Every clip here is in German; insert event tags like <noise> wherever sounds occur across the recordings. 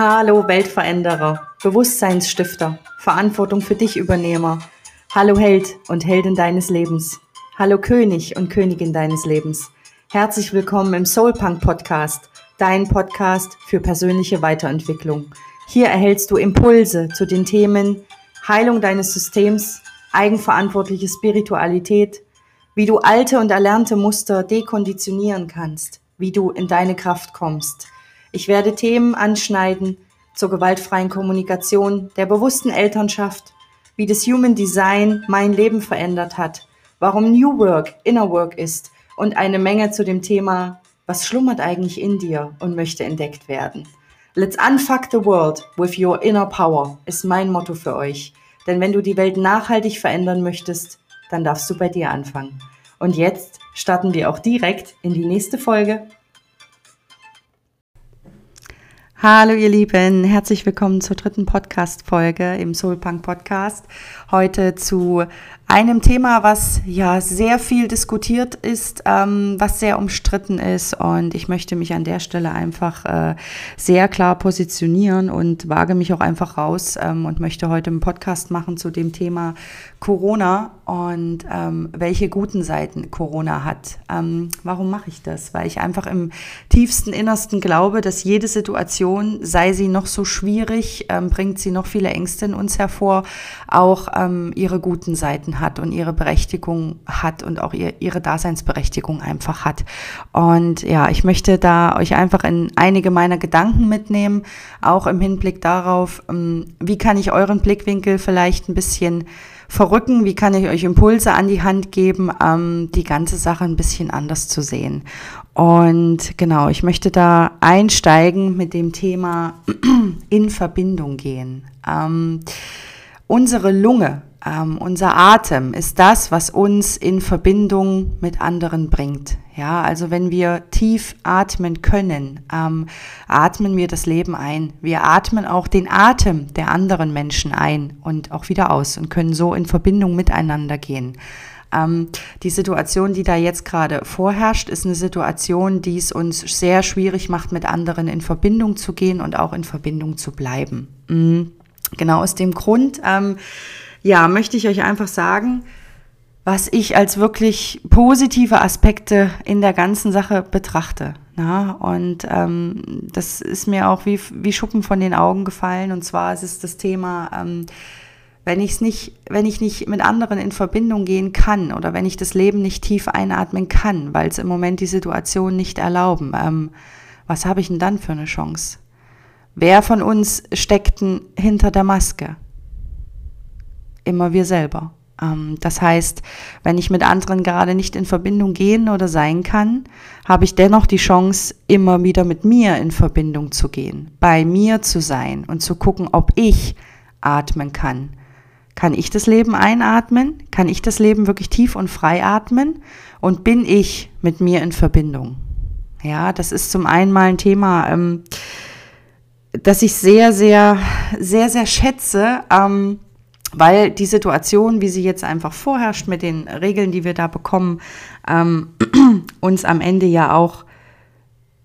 Hallo Weltveränderer, Bewusstseinsstifter, Verantwortung für dich Übernehmer. Hallo Held und Heldin deines Lebens. Hallo König und Königin deines Lebens. Herzlich willkommen im Soulpunk Podcast, dein Podcast für persönliche Weiterentwicklung. Hier erhältst du Impulse zu den Themen Heilung deines Systems, eigenverantwortliche Spiritualität, wie du alte und erlernte Muster dekonditionieren kannst, wie du in deine Kraft kommst – ich werde Themen anschneiden zur gewaltfreien Kommunikation, der bewussten Elternschaft, wie das Human Design mein Leben verändert hat, warum New Work Inner Work ist und eine Menge zu dem Thema, was schlummert eigentlich in dir und möchte entdeckt werden. Let's unfuck the world with your inner power ist mein Motto für euch. Denn wenn du die Welt nachhaltig verändern möchtest, dann darfst du bei dir anfangen. Und jetzt starten wir auch direkt in die nächste Folge. Hallo ihr Lieben, herzlich willkommen zur dritten Podcast-Folge im Soulpunk Podcast. Heute zu einem Thema, was ja sehr viel diskutiert ist, ähm, was sehr umstritten ist und ich möchte mich an der Stelle einfach äh, sehr klar positionieren und wage mich auch einfach raus ähm, und möchte heute einen Podcast machen zu dem Thema Corona und ähm, welche guten Seiten Corona hat. Ähm, warum mache ich das? Weil ich einfach im tiefsten Innersten glaube, dass jede Situation, sei sie noch so schwierig, ähm, bringt sie noch viele Ängste in uns hervor, auch ähm, ihre guten Seiten hat und ihre Berechtigung hat und auch ihr, ihre Daseinsberechtigung einfach hat. Und ja, ich möchte da euch einfach in einige meiner Gedanken mitnehmen, auch im Hinblick darauf, ähm, wie kann ich euren Blickwinkel vielleicht ein bisschen verrücken, wie kann ich euch Impulse an die Hand geben, ähm, die ganze Sache ein bisschen anders zu sehen. Und genau, ich möchte da einsteigen mit dem Thema <clears throat> in Verbindung gehen. Ähm, unsere Lunge ähm, unser Atem ist das, was uns in Verbindung mit anderen bringt. Ja, also wenn wir tief atmen können, ähm, atmen wir das Leben ein. Wir atmen auch den Atem der anderen Menschen ein und auch wieder aus und können so in Verbindung miteinander gehen. Ähm, die Situation, die da jetzt gerade vorherrscht, ist eine Situation, die es uns sehr schwierig macht, mit anderen in Verbindung zu gehen und auch in Verbindung zu bleiben. Mhm. Genau aus dem Grund. Ähm, ja, möchte ich euch einfach sagen, was ich als wirklich positive Aspekte in der ganzen Sache betrachte. Na? Und ähm, das ist mir auch wie, wie Schuppen von den Augen gefallen. Und zwar ist es das Thema, ähm, wenn ich es nicht, wenn ich nicht mit anderen in Verbindung gehen kann oder wenn ich das Leben nicht tief einatmen kann, weil es im Moment die Situation nicht erlauben, ähm, was habe ich denn dann für eine Chance? Wer von uns steckt denn hinter der Maske? immer wir selber. Ähm, das heißt, wenn ich mit anderen gerade nicht in Verbindung gehen oder sein kann, habe ich dennoch die Chance, immer wieder mit mir in Verbindung zu gehen, bei mir zu sein und zu gucken, ob ich atmen kann. Kann ich das Leben einatmen? Kann ich das Leben wirklich tief und frei atmen? Und bin ich mit mir in Verbindung? Ja, das ist zum einen mal ein Thema, ähm, das ich sehr, sehr, sehr, sehr schätze. Ähm, weil die Situation, wie sie jetzt einfach vorherrscht mit den Regeln, die wir da bekommen, ähm, <clears throat> uns am Ende ja auch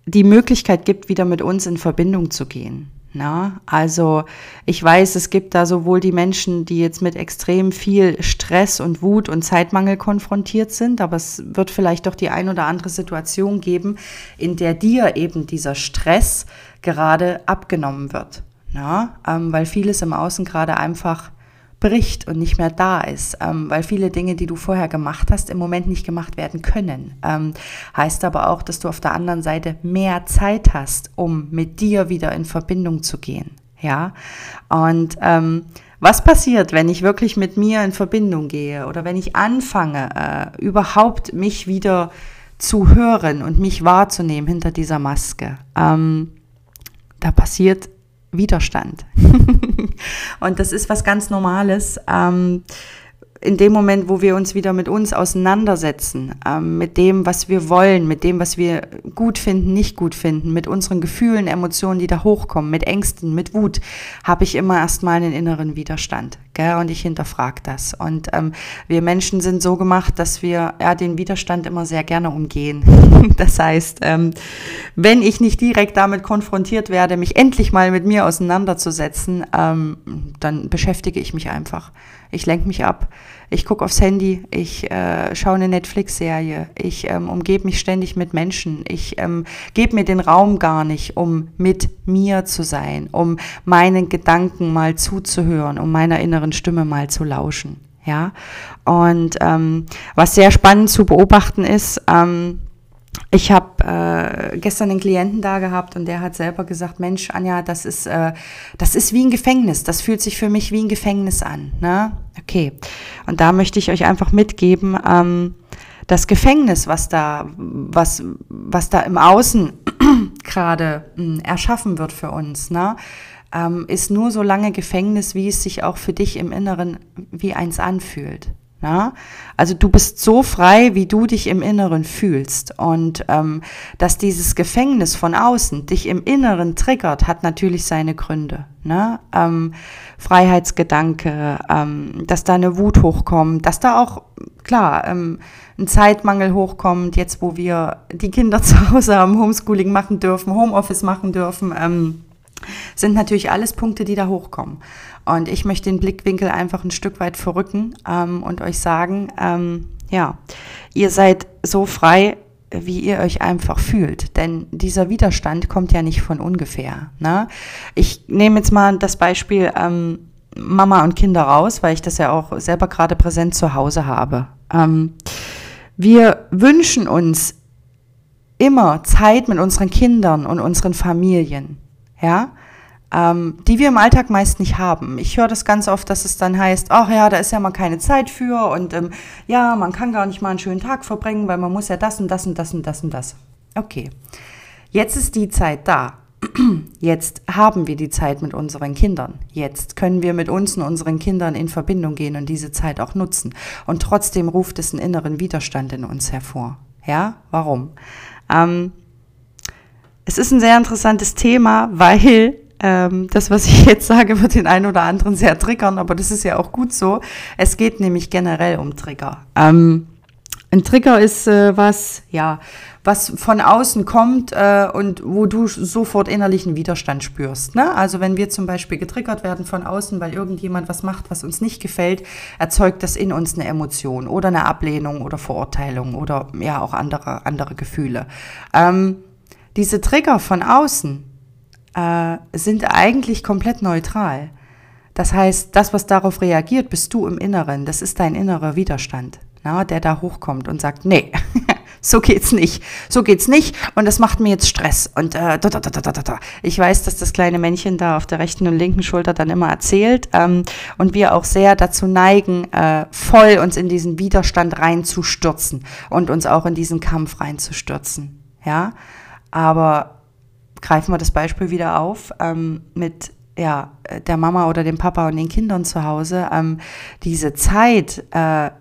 die Möglichkeit gibt, wieder mit uns in Verbindung zu gehen. Na, also ich weiß, es gibt da sowohl die Menschen, die jetzt mit extrem viel Stress und Wut und Zeitmangel konfrontiert sind, aber es wird vielleicht doch die ein oder andere Situation geben, in der dir eben dieser Stress gerade abgenommen wird. Na, ähm, weil vieles im Außen gerade einfach bricht und nicht mehr da ist, ähm, weil viele Dinge, die du vorher gemacht hast, im Moment nicht gemacht werden können. Ähm, heißt aber auch, dass du auf der anderen Seite mehr Zeit hast, um mit dir wieder in Verbindung zu gehen. Ja, und ähm, was passiert, wenn ich wirklich mit mir in Verbindung gehe oder wenn ich anfange, äh, überhaupt mich wieder zu hören und mich wahrzunehmen hinter dieser Maske? Ähm, da passiert Widerstand. <laughs> und das ist was ganz Normales. Ähm, in dem Moment, wo wir uns wieder mit uns auseinandersetzen, ähm, mit dem, was wir wollen, mit dem, was wir gut finden, nicht gut finden, mit unseren Gefühlen, Emotionen, die da hochkommen, mit Ängsten, mit Wut, habe ich immer erstmal einen inneren Widerstand. Gell? Und ich hinterfrage das. Und ähm, wir Menschen sind so gemacht, dass wir ja, den Widerstand immer sehr gerne umgehen. <laughs> das heißt, ähm, wenn ich nicht direkt damit konfrontiert werde, mich endlich mal mit mir auseinanderzusetzen, ähm, dann beschäftige ich mich einfach. Ich lenke mich ab. Ich gucke aufs Handy, ich äh, schaue eine Netflix-Serie, ich ähm, umgebe mich ständig mit Menschen, ich ähm, gebe mir den Raum gar nicht, um mit mir zu sein, um meinen Gedanken mal zuzuhören, um meiner inneren Stimme mal zu lauschen. Ja, und ähm, was sehr spannend zu beobachten ist, ähm, ich habe äh, gestern einen Klienten da gehabt und der hat selber gesagt, Mensch, Anja, das ist, äh, das ist wie ein Gefängnis. Das fühlt sich für mich wie ein Gefängnis an. Ne? Okay. Und da möchte ich euch einfach mitgeben, ähm, das Gefängnis, was da, was, was da im Außen <clears throat> gerade hm, erschaffen wird für uns, ne? Ähm, ist nur so lange Gefängnis, wie es sich auch für dich im Inneren wie eins anfühlt. Ja? Also du bist so frei, wie du dich im Inneren fühlst. Und ähm, dass dieses Gefängnis von außen dich im Inneren triggert, hat natürlich seine Gründe. Ne? Ähm, Freiheitsgedanke, ähm, dass da eine Wut hochkommt, dass da auch, klar, ähm, ein Zeitmangel hochkommt, jetzt wo wir die Kinder <laughs> zu Hause haben, Homeschooling machen dürfen, Homeoffice machen dürfen, ähm, sind natürlich alles Punkte, die da hochkommen. Und ich möchte den Blickwinkel einfach ein Stück weit verrücken ähm, und euch sagen, ähm, ja, ihr seid so frei, wie ihr euch einfach fühlt. Denn dieser Widerstand kommt ja nicht von ungefähr. Ne? Ich nehme jetzt mal das Beispiel ähm, Mama und Kinder raus, weil ich das ja auch selber gerade präsent zu Hause habe. Ähm, wir wünschen uns immer Zeit mit unseren Kindern und unseren Familien. Ja, ähm, die wir im Alltag meist nicht haben. Ich höre das ganz oft, dass es dann heißt, ach ja, da ist ja mal keine Zeit für und ähm, ja, man kann gar nicht mal einen schönen Tag verbringen, weil man muss ja das und das und das und das und das. Okay, jetzt ist die Zeit da. <clears throat> Jetzt haben wir die Zeit mit unseren Kindern. Jetzt können wir mit uns und unseren Kindern in Verbindung gehen und diese Zeit auch nutzen. Und trotzdem ruft es einen inneren Widerstand in uns hervor. Ja, warum? Ähm, es ist ein sehr interessantes Thema, weil ähm, das, was ich <laughs> jetzt sage, wird den einen oder anderen sehr triggern, aber das ist ja auch gut so. Es geht nämlich generell um Trigger. Ähm, ein Trigger ist äh, was, ja, was von außen kommt äh, und wo du sofort innerlichen Widerstand spürst. Ne? Also wenn wir zum Beispiel getriggert werden von außen, weil irgendjemand was macht, was uns nicht gefällt, erzeugt das in uns eine Emotion oder eine Ablehnung oder Verurteilung oder ja auch andere, andere Gefühle. Ähm, diese Trigger von außen, äh, sind eigentlich komplett neutral. Das heißt, das, was darauf reagiert, bist du im Inneren. Das ist dein innerer Widerstand, na, der da hochkommt und sagt, nee, <laughs> so geht's nicht, so geht's nicht und das macht mir jetzt Stress. Und äh, da, da, da, da, da. ich weiß, dass das kleine Männchen da auf der rechten und linken Schulter dann immer erzählt ähm, und wir auch sehr dazu neigen, äh, voll uns in diesen Widerstand reinzustürzen und uns auch in diesen Kampf reinzustürzen. Ja, aber greifen wir das Beispiel wieder auf ähm, mit ja, der Mama oder dem Papa und den Kindern zu Hause. Ähm, diese Zeit, äh,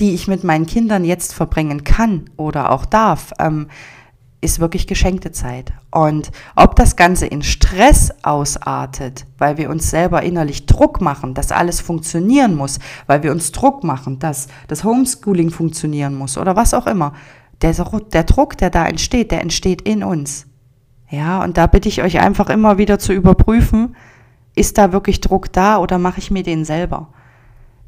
die ich mit meinen Kindern jetzt verbringen kann oder auch darf, ähm, ist wirklich geschenkte Zeit. Und ob das Ganze in Stress ausartet, weil wir uns selber innerlich Druck machen, dass alles funktionieren muss, weil wir uns Druck machen, dass das Homeschooling funktionieren muss oder was auch immer, der, der Druck, der da entsteht, der entsteht in uns. Ja, und da bitte ich euch einfach immer wieder zu überprüfen, ist da wirklich Druck da oder mache ich mir den selber?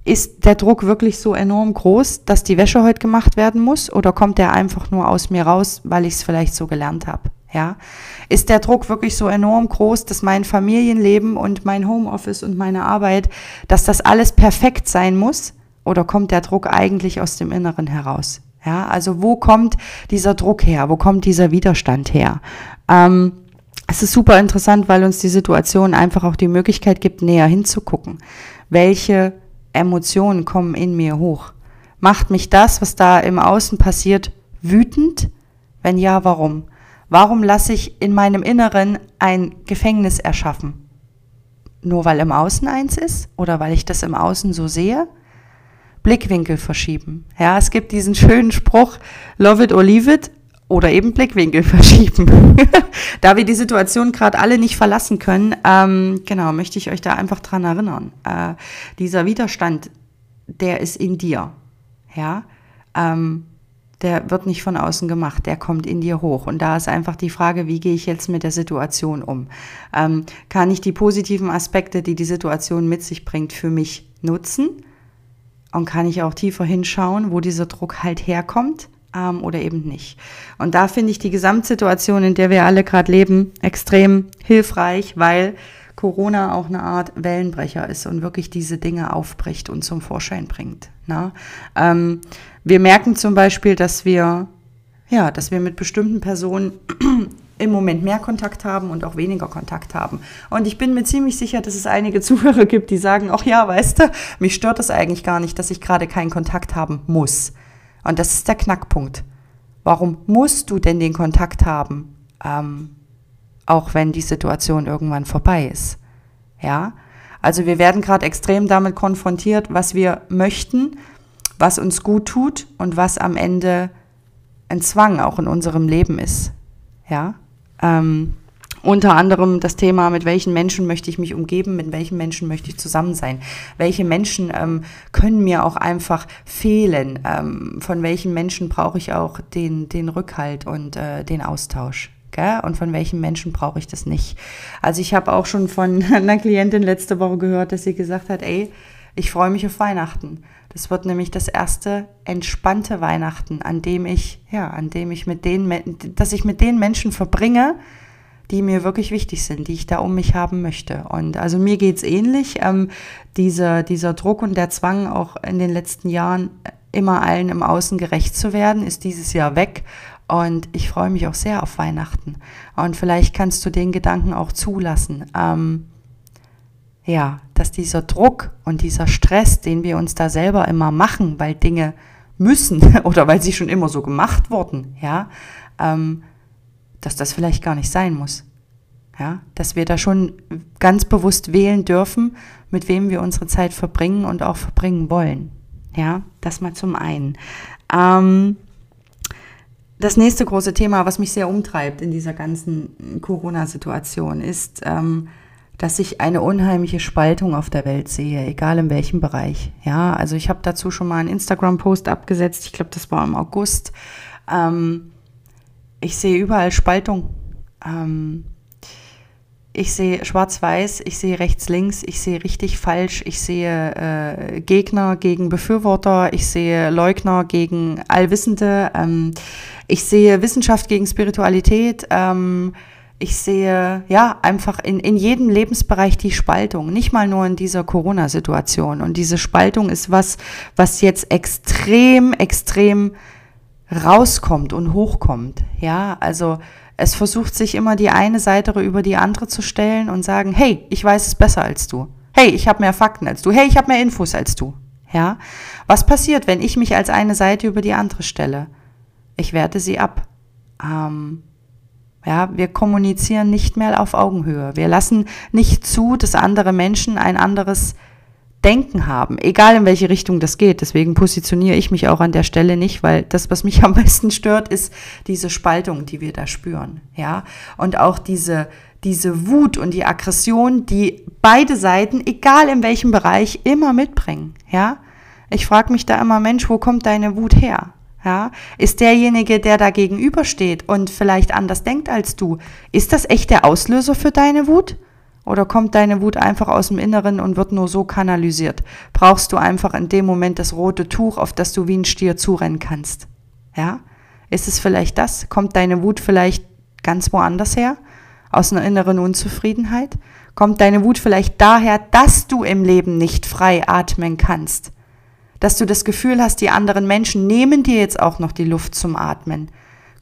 Ist der Druck wirklich so enorm groß, dass die Wäsche heute gemacht werden muss oder kommt der einfach nur aus mir raus, weil ich es vielleicht so gelernt habe? Ja, ist der Druck wirklich so enorm groß, dass mein Familienleben und mein Homeoffice und meine Arbeit, dass das alles perfekt sein muss? Oder kommt der Druck eigentlich aus dem Inneren heraus? Ja, also wo kommt dieser Druck her? Wo kommt dieser Widerstand her? Ähm, es ist super interessant, weil uns die Situation einfach auch die Möglichkeit gibt, näher hinzugucken. Welche Emotionen kommen in mir hoch? Macht mich das, was da im Außen passiert, wütend? Wenn ja, warum? Warum lasse ich in meinem Inneren ein Gefängnis erschaffen? Nur weil im Außen eins ist oder weil ich das im Außen so sehe? Blickwinkel verschieben. Ja, es gibt diesen schönen Spruch, love it or leave it. oder eben Blickwinkel <laughs> verschieben. <laughs> da wir die Situation gerade alle nicht verlassen können, ähm, genau, möchte ich euch da einfach dran erinnern. Äh, dieser Widerstand, der ist in dir. Ja, ähm, der wird nicht von außen gemacht, der kommt in dir hoch. Und da ist einfach die Frage, wie gehe ich jetzt mit der Situation um? Ähm, kann ich die positiven Aspekte, die die Situation mit sich bringt, für mich nutzen? Und kann ich auch tiefer hinschauen, wo dieser Druck halt herkommt? ähm, oder eben nicht. Und da finde ich die Gesamtsituation, in der wir alle gerade leben, extrem hilfreich, weil Corona auch eine Art Wellenbrecher ist und wirklich diese Dinge aufbricht und zum Vorschein bringt. Ne? Ähm, wir merken zum Beispiel, dass wir, ja, dass wir mit bestimmten Personen im Moment mehr Kontakt haben und auch weniger Kontakt haben. Und ich bin mir ziemlich sicher, dass es einige <laughs> Zuhörer gibt, die sagen, ach ja, weißt du, mich stört das eigentlich gar nicht, dass ich gerade keinen Kontakt haben muss. Und das ist der Knackpunkt. Warum musst du denn den Kontakt haben, ähm, auch wenn die Situation irgendwann vorbei ist? Ja, also wir werden gerade extrem damit konfrontiert, was wir möchten, was uns gut tut und was am Ende ein Zwang auch in unserem Leben ist. Ja, ähm, unter anderem das Thema, mit welchen Menschen möchte ich mich umgeben, mit welchen Menschen möchte ich zusammen sein. Welche Menschen ähm, können mir auch einfach fehlen? Ähm, von welchen Menschen brauche ich auch den, den Rückhalt und äh, den Austausch? Und von welchen Menschen brauche ich das nicht? Also ich habe auch schon von <laughs> einer Klientin letzte Woche gehört, dass sie gesagt hat, ey, ich freue mich auf Weihnachten. Das wird nämlich das erste entspannte Weihnachten, an dem ich, ja, an dem ich mit den, dass ich mit den Menschen verbringe, die mir wirklich wichtig sind, die ich da um mich haben möchte. Und also mir geht's ähnlich. Ähm, dieser, dieser Druck und der Zwang, auch in den letzten Jahren immer allen im Außen gerecht zu werden, ist dieses Jahr weg. Und ich freue mich auch sehr auf Weihnachten. Und vielleicht kannst du den Gedanken auch zulassen. Ähm, ja, dass dieser Druck und dieser Stress, den wir uns da selber immer machen, weil Dinge müssen <laughs> oder weil sie schon immer so gemacht wurden, ja, ähm, dass das vielleicht gar nicht sein muss. Ja, dass wir da schon ganz bewusst wählen dürfen, mit wem wir unsere Zeit verbringen und auch verbringen wollen. Ja, das mal zum einen. Ähm, das nächste große Thema, was mich sehr umtreibt in dieser ganzen Corona-Situation, ist, ähm, dass ich eine unheimliche Spaltung auf der Welt sehe, egal in welchem Bereich. Ja, also ich habe dazu schon mal einen Instagram-Post abgesetzt. Ich glaube, das war im August. Ähm, ich sehe überall Spaltung. Ähm, ich sehe schwarz-weiß, ich sehe rechts-links, ich sehe richtig falsch, ich sehe äh, Gegner gegen Befürworter, ich sehe Leugner gegen Allwissende, ähm, ich sehe Wissenschaft gegen Spiritualität, ähm, ich sehe ja einfach in, in jedem Lebensbereich die Spaltung, nicht mal nur in dieser Corona-Situation. Und diese Spaltung ist was, was jetzt extrem, extrem rauskommt und hochkommt. Ja, also es versucht sich immer die eine Seite über die andere zu stellen und sagen, hey, ich weiß es besser als du. Hey, ich habe mehr Fakten als du. Hey, ich habe mehr Infos als du. Ja, was passiert, wenn ich mich als eine Seite über die andere stelle? Ich werte sie ab. Ähm, ja, wir kommunizieren nicht mehr auf Augenhöhe. Wir lassen nicht zu, dass andere Menschen ein anderes Denken haben, egal in welche Richtung das geht. Deswegen positioniere ich mich auch an der Stelle nicht, weil das, was mich <laughs> am meisten stört, ist diese Spaltung, die wir da spüren, ja. Und auch diese, diese Wut und die Aggression, die beide Seiten, egal in welchem Bereich, immer mitbringen, ja. Ich frage mich da immer, Mensch, wo kommt deine Wut her? Ja, ist derjenige, der da gegenübersteht und vielleicht anders denkt als du, ist das echt der Auslöser für deine Wut? Oder kommt deine Wut einfach aus dem Inneren und wird nur so kanalisiert? Brauchst du einfach in dem Moment das rote Tuch, auf das du wie ein Stier zurennen kannst? Ja? Ist es vielleicht das? Kommt deine Wut vielleicht ganz woanders her? Aus einer inneren Unzufriedenheit? Kommt deine Wut vielleicht daher, dass du im Leben nicht frei atmen kannst? Dass du das Gefühl hast, die anderen Menschen nehmen dir jetzt auch noch die Luft zum Atmen?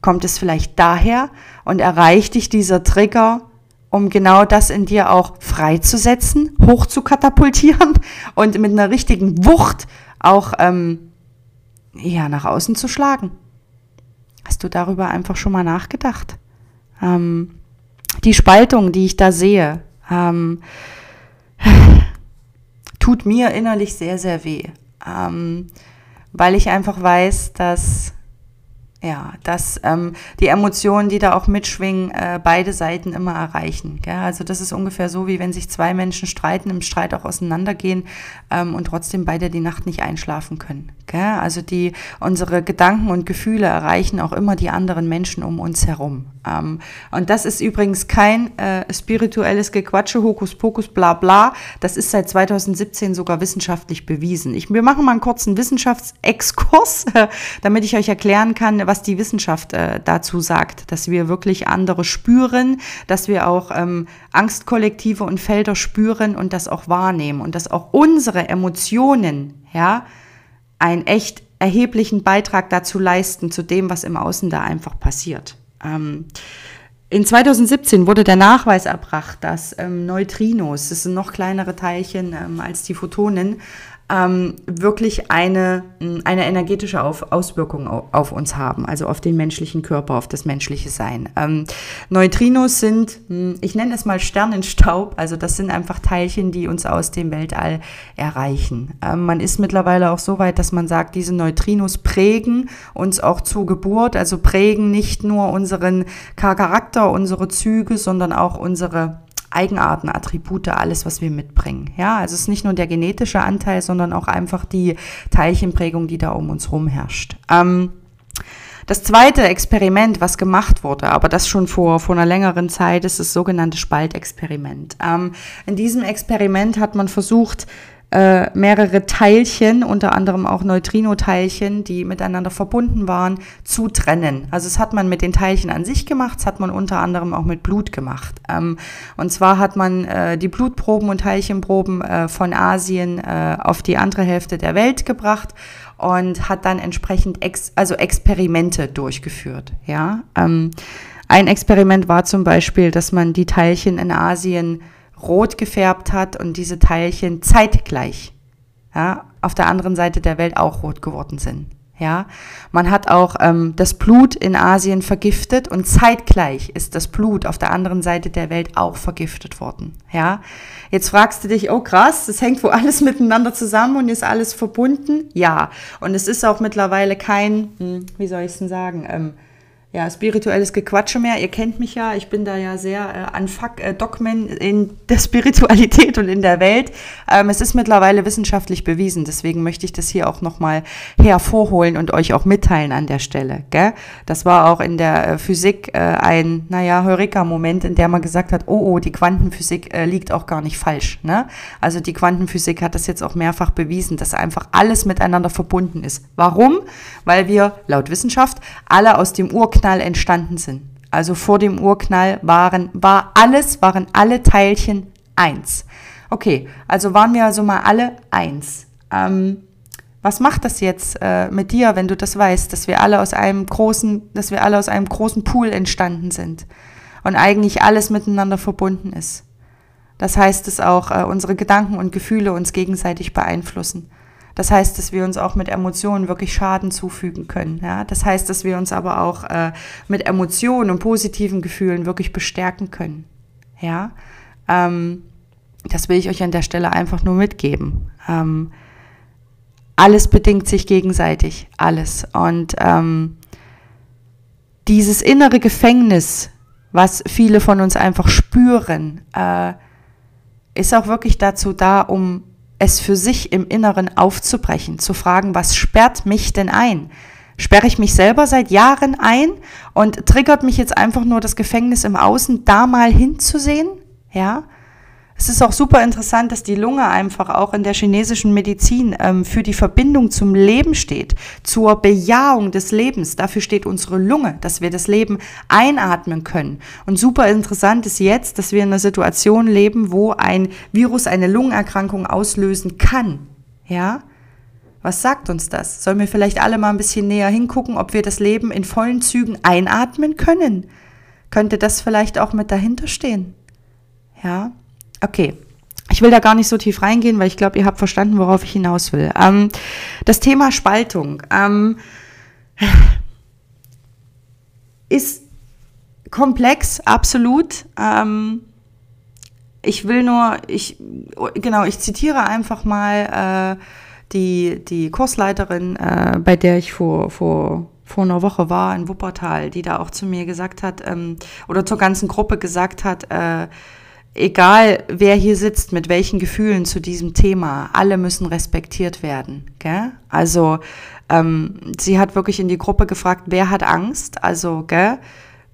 Kommt es vielleicht daher und erreicht dich dieser Trigger um genau das in dir auch freizusetzen, hoch zu katapultieren <laughs> und mit einer richtigen Wucht auch ähm, ja, nach außen zu schlagen. Hast du darüber einfach schon mal nachgedacht? Ähm, die Spaltung, die ich da sehe, ähm, <sighs> tut mir innerlich sehr, sehr weh, ähm, weil ich einfach weiß, dass Ja, dass ähm, die Emotionen, die da auch mitschwingen, äh, beide Seiten immer erreichen. Gell? Also das ist ungefähr so, wie wenn sich zwei Menschen streiten, im Streit auch auseinandergehen ähm, und trotzdem beide die Nacht nicht einschlafen können. Gell? Also die unsere Gedanken und Gefühle erreichen auch immer die anderen Menschen um uns herum. Ähm, und das ist übrigens kein äh, spirituelles Gequatsche, Hokuspokus, bla bla. Das ist seit 2017 sogar wissenschaftlich bewiesen. Ich, wir machen mal einen kurzen Wissenschaftsexkurs, <laughs> damit ich euch erklären kann, was was die Wissenschaft äh, dazu sagt, dass wir wirklich andere spüren, dass wir auch ähm, Angstkollektive und Felder spüren und das auch wahrnehmen und dass auch unsere Emotionen, ja, einen echt erheblichen Beitrag dazu leisten, zu dem, was im Außen da einfach passiert. Ähm, in 2017 wurde der Nachweis erbracht, dass ähm, Neutrinos, das sind noch kleinere Teilchen ähm, als die Photonen, ähm, wirklich eine, eine energetische auf, Auswirkung auf uns haben, also auf den menschlichen Körper, auf das menschliche Sein. Ähm, Neutrinos sind, ich nenne es mal Sternenstaub, also das sind einfach Teilchen, die uns aus dem Weltall erreichen. Ähm, man ist mittlerweile auch so weit, dass man sagt, diese Neutrinos prägen uns auch zur Geburt, also prägen nicht nur unseren Charakter, unsere Züge, sondern auch unsere Eigenarten, Attribute, alles, was wir mitbringen. Ja, also es ist nicht nur der genetische Anteil, sondern auch einfach die Teilchenprägung, die da um uns rum herrscht. Ähm, das zweite Experiment, was gemacht wurde, aber das schon vor, vor einer längeren Zeit, ist das sogenannte Spaltexperiment. Ähm, in diesem Experiment hat man versucht, äh, mehrere Teilchen, unter anderem auch Neutrino-Teilchen, die miteinander verbunden waren, zu trennen. Also es hat man mit den Teilchen an sich gemacht, es hat man unter anderem auch mit Blut gemacht. Ähm, und zwar hat man äh, die Blutproben und Teilchenproben äh, von Asien äh, auf die andere Hälfte der Welt gebracht und hat dann entsprechend ex also Experimente durchgeführt. Ja, ähm, ein Experiment war zum Beispiel, dass man die Teilchen in Asien rot gefärbt hat und diese Teilchen zeitgleich ja, auf der anderen Seite der Welt auch rot geworden sind. Ja, man hat auch ähm, das Blut in Asien vergiftet und zeitgleich ist das Blut auf der anderen Seite der Welt auch vergiftet worden. Ja, jetzt fragst du dich, oh krass, das hängt wohl alles miteinander zusammen und ist alles verbunden? Ja, und es ist auch mittlerweile kein, hm, wie soll ich es denn sagen, ähm, ja, spirituelles Gequatsche mehr. Ihr kennt mich ja, ich bin da ja sehr äh, an Fuck äh, Dogmen in <laughs> der Spiritualität und in der Welt. Ähm, es ist mittlerweile wissenschaftlich bewiesen, deswegen möchte ich das hier auch nochmal hervorholen und euch auch mitteilen an der Stelle. Gell? Das war auch in der äh, Physik äh, ein, naja, Heureka-Moment, in der man gesagt hat, oh, oh, die Quantenphysik äh, liegt auch gar nicht falsch. Ne? Also die Quantenphysik hat das jetzt auch mehrfach bewiesen, dass einfach alles miteinander verbunden ist. Warum? Weil wir laut Wissenschaft alle aus dem Urknall Urknall entstanden sind. Also vor dem Urknall waren, war alles, waren alle Teilchen eins. Okay, also waren wir also mal alle eins. Ähm, was macht das jetzt äh, mit dir, wenn du das weißt, dass wir alle aus einem großen, dass wir alle aus einem großen Pool entstanden sind und eigentlich alles miteinander verbunden ist? Das heißt, dass auch äh, unsere Gedanken und Gefühle uns gegenseitig beeinflussen. Das heißt, dass wir uns auch mit Emotionen wirklich Schaden zufügen können. Ja? Das heißt, dass wir uns aber auch äh, mit Emotionen und positiven Gefühlen wirklich bestärken können. Ja, ähm, das will ich euch an der Stelle einfach nur mitgeben. Ähm, alles bedingt sich gegenseitig, alles. Und ähm, dieses innere Gefängnis, was viele von uns einfach spüren, äh, ist auch wirklich dazu da, um es für sich im Inneren aufzubrechen, zu fragen, was sperrt mich denn ein? Sperre ich mich selber seit Jahren ein und triggert mich jetzt einfach nur das Gefängnis im Außen, da mal hinzusehen? Ja? Es ist auch super interessant, dass die Lunge einfach auch in der chinesischen Medizin ähm, für die Verbindung zum Leben steht, zur Bejahung des Lebens. Dafür steht unsere Lunge, dass wir das Leben einatmen können. Und super interessant ist jetzt, dass wir in einer Situation leben, wo ein Virus eine Lungenerkrankung auslösen kann. Ja? Was sagt uns das? Sollen wir vielleicht alle mal ein bisschen näher hingucken, ob wir das Leben in vollen Zügen einatmen können? Könnte das vielleicht auch mit dahinter stehen? Ja? Okay. Ich will da gar nicht so tief reingehen, weil ich glaube, ihr habt verstanden, worauf ich hinaus will. Ähm, das Thema Spaltung ähm, ist komplex, absolut. Ähm, ich will nur, ich, genau, ich zitiere einfach mal äh, die, die Kursleiterin, äh, bei der ich vor, vor vor einer Woche war in Wuppertal, die da auch zu mir gesagt hat, ähm, oder zur ganzen Gruppe gesagt hat, äh, egal wer hier sitzt, mit welchen Gefühlen zu diesem Thema, alle müssen respektiert werden. Gell? Also ähm, sie hat wirklich in die Gruppe gefragt, wer hat Angst? Also, gell?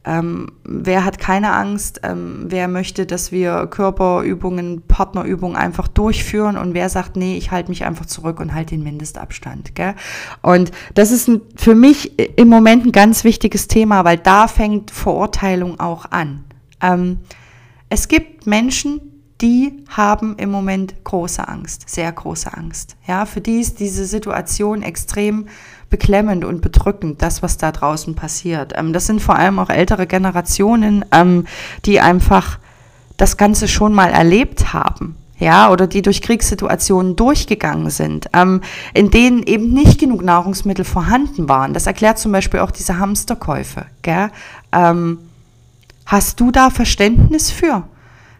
Ähm, wer hat keine Angst? Ähm, wer möchte, dass wir Körperübungen, Partnerübungen einfach durchführen? Und wer sagt, nee, ich halte mich einfach zurück und halte den Mindestabstand? Gell? Und das ist ein, für mich im Moment ein ganz wichtiges Thema, weil da fängt Verurteilung auch an. Ähm, es gibt Menschen, die haben im Moment große Angst, sehr große Angst. Ja, für die ist diese Situation extrem beklemmend und bedrückend, das, was da draußen passiert. Ähm, das sind vor allem auch ältere Generationen, ähm, die einfach das Ganze schon mal erlebt haben. Ja, oder die durch Kriegssituationen durchgegangen sind, ähm, in denen eben nicht genug Nahrungsmittel vorhanden waren. Das erklärt zum Beispiel auch diese Hamsterkäufe. Gell? Ähm, hast du da Verständnis für?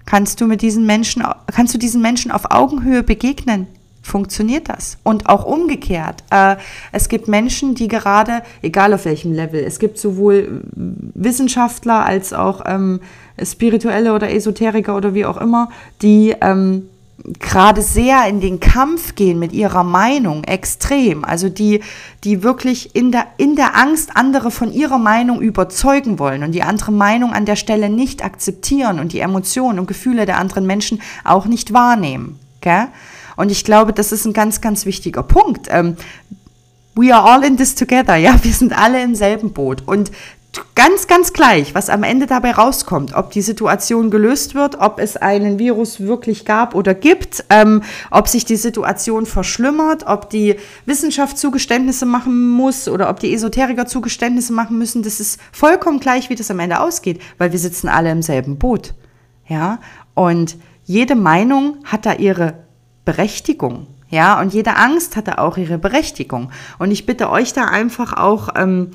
Kannst du mit diesen Menschen, kannst du diesen Menschen auf Augenhöhe begegnen? Funktioniert das? Und auch umgekehrt. Äh, es gibt Menschen, die gerade, egal auf welchem Level, es gibt sowohl Wissenschaftler als auch ähm, Spirituelle oder Esoteriker oder wie auch immer, die ähm, gerade sehr in den Kampf gehen mit ihrer Meinung, extrem. Also die, die wirklich in der, in der Angst andere von ihrer Meinung überzeugen wollen und die andere Meinung an der Stelle nicht akzeptieren und die Emotionen und Gefühle der anderen Menschen auch nicht wahrnehmen. Gell? Und ich glaube, das ist ein ganz, ganz wichtiger Punkt. Ähm, we are all in this together, ja, wir sind alle im selben Boot. Und ganz, ganz gleich, was am Ende dabei rauskommt, ob die Situation gelöst wird, ob es einen Virus wirklich gab oder gibt, ähm, ob sich die Situation verschlimmert, ob die Wissenschaft Zugeständnisse machen muss oder ob die Esoteriker Zugeständnisse machen müssen, das ist vollkommen gleich, wie das am Ende ausgeht, weil wir sitzen alle im selben Boot. Ja, und jede Meinung hat da ihre Berechtigung. Ja, und jede Angst hat da auch ihre Berechtigung. Und ich bitte euch da einfach auch, ähm,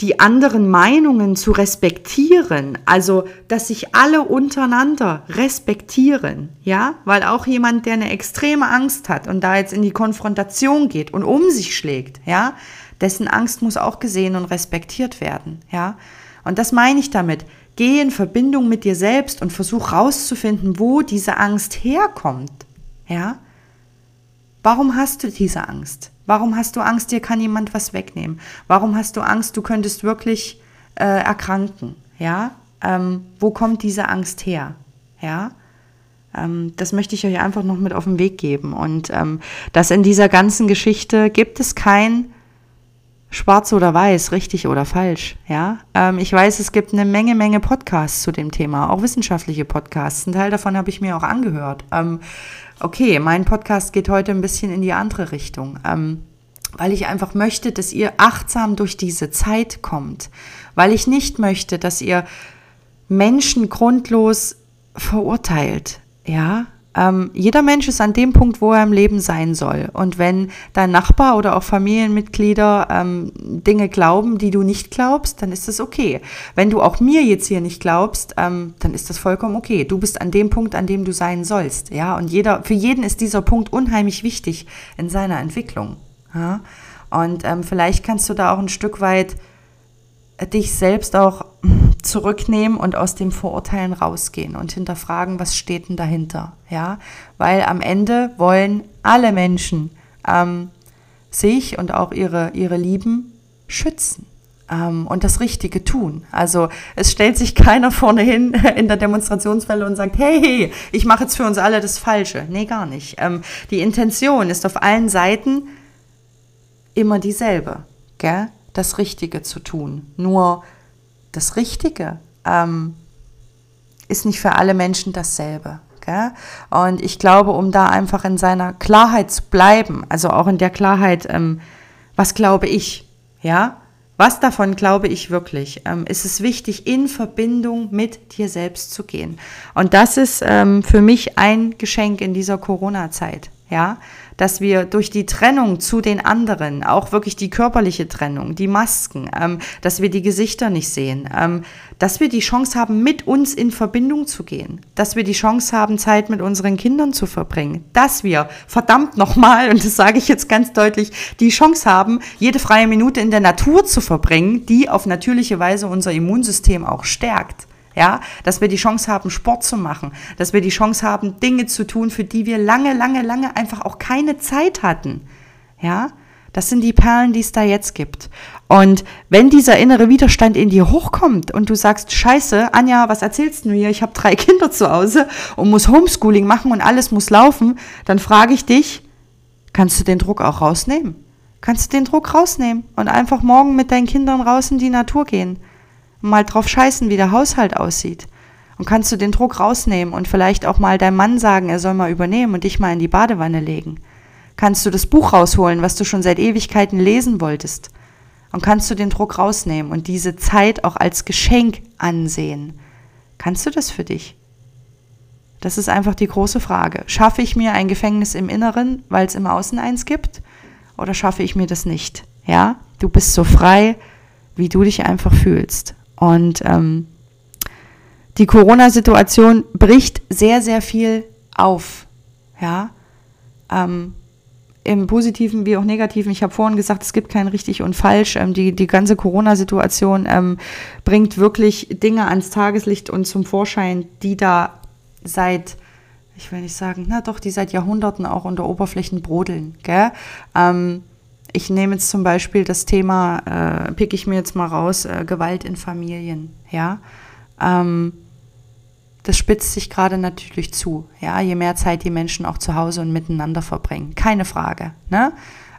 die anderen Meinungen zu respektieren, also dass sich alle untereinander respektieren, ja, weil auch jemand, der eine extreme Angst hat und da jetzt in die Konfrontation geht und um sich schlägt, ja, dessen Angst muss auch gesehen und respektiert werden, ja. Und das meine ich damit. Geh in Verbindung mit dir selbst und versuch rauszufinden, wo diese Angst herkommt, ja. Warum hast du diese Angst? Warum hast du Angst, dir kann jemand was wegnehmen? Warum hast du Angst, du könntest wirklich äh, erkranken? Ja, ähm, wo kommt diese Angst her? Ja, ähm, das möchte ich euch einfach noch mit auf den Weg geben. Und ähm, dass in dieser ganzen Geschichte gibt es kein Schwarz oder Weiß, richtig oder falsch. Ja, ähm, ich weiß, es gibt eine Menge, Menge Podcasts zu dem Thema, auch wissenschaftliche Podcasts. Ein Teil davon habe ich mir auch angehört. Ähm, okay, mein Podcast geht heute ein bisschen in die andere Richtung, ähm, weil ich einfach möchte, dass ihr achtsam durch diese Zeit kommt, weil ich nicht möchte, dass ihr Menschen grundlos verurteilt. Ja, ähm, jeder Mensch ist an dem Punkt, wo er im Leben sein soll. Und wenn dein Nachbar oder auch Familienmitglieder ähm, Dinge glauben, die du nicht glaubst, dann ist das okay. Wenn du auch mir jetzt hier nicht glaubst, ähm, dann ist das vollkommen okay. Du bist an dem Punkt, an dem du sein sollst. Ja, und jeder, für jeden ist dieser Punkt unheimlich wichtig in seiner Entwicklung. Ja? Und ähm, vielleicht kannst du da auch ein Stück weit dich selbst auch zurücknehmen und aus dem Vorurteilen rausgehen und hinterfragen, was steht denn dahinter, ja, weil am Ende wollen alle Menschen ähm, sich und auch ihre, ihre Lieben schützen ähm, und das Richtige tun. Also es stellt sich <laughs> keiner vorne hin <laughs> in der Demonstrationswelle und sagt, hey, ich mache jetzt für uns alle das Falsche. Nee, gar nicht. Ähm, die Intention ist auf allen Seiten immer dieselbe, gell? das Richtige zu tun. Nur das Richtige ähm, ist nicht für alle Menschen dasselbe. Gell? Und ich glaube, um da einfach in seiner Klarheit zu bleiben, also auch in der Klarheit, ähm, was glaube ich, ja, was davon glaube ich wirklich, ähm, ist es wichtig, in Verbindung mit dir selbst zu gehen. Und das ist ähm, für mich ein Geschenk in dieser Corona-Zeit. ja, dass wir durch die Trennung zu den anderen, auch wirklich die körperliche Trennung, die Masken, ähm, dass wir die Gesichter nicht sehen, ähm, dass wir die Chance haben, mit uns in Verbindung zu gehen, dass wir die Chance haben, Zeit mit unseren Kindern zu verbringen, dass wir verdammt nochmal, und das sage ich jetzt ganz deutlich, die Chance haben, jede freie Minute in der Natur zu verbringen, die auf natürliche Weise unser Immunsystem auch stärkt ja, dass wir die Chance haben, Sport zu machen, dass wir die Chance haben, Dinge zu tun, für die wir lange, lange, lange einfach auch keine Zeit hatten, ja, das sind die Perlen, die es da jetzt gibt. Und wenn dieser innere Widerstand in dir hochkommt und du sagst, scheiße, Anja, was erzählst du hier? Ich habe drei <laughs> Kinder zu Hause und muss Homeschooling machen und alles muss laufen, dann frage ich dich, kannst du den Druck auch rausnehmen? Kannst du den Druck rausnehmen und einfach morgen mit deinen Kindern raus in die Natur gehen? Mal drauf scheißen, wie der Haushalt aussieht. Und kannst du den Druck rausnehmen und vielleicht auch mal deinem Mann sagen, er soll mal übernehmen und dich mal in die Badewanne legen. Kannst du das Buch rausholen, was du schon seit Ewigkeiten lesen wolltest. Und kannst du den Druck rausnehmen und diese Zeit auch als Geschenk ansehen. Kannst du das für dich? Das ist einfach die große Frage. Schaffe ich mir ein Gefängnis im Inneren, weil es im Außen eins gibt? Oder schaffe ich mir das nicht? Ja? Du bist so frei, wie du dich einfach fühlst. Und ähm, die Corona-Situation bricht sehr, sehr viel auf. Ja. Ähm, Im Positiven wie auch Negativen. Ich habe vorhin gesagt, es gibt kein richtig und falsch. Ähm, die, die ganze Corona-Situation ähm, bringt wirklich Dinge ans Tageslicht und zum Vorschein, die da seit, ich will nicht sagen, na doch, die seit Jahrhunderten auch unter Oberflächen brodeln. Gell? Ähm, ich nehme jetzt zum Beispiel das Thema, äh, pick ich mir jetzt mal raus, äh, Gewalt in Familien, ja. Ähm, das spitzt sich gerade natürlich zu, ja, je mehr Zeit die Menschen auch zu Hause und miteinander verbringen. Keine Frage, ne?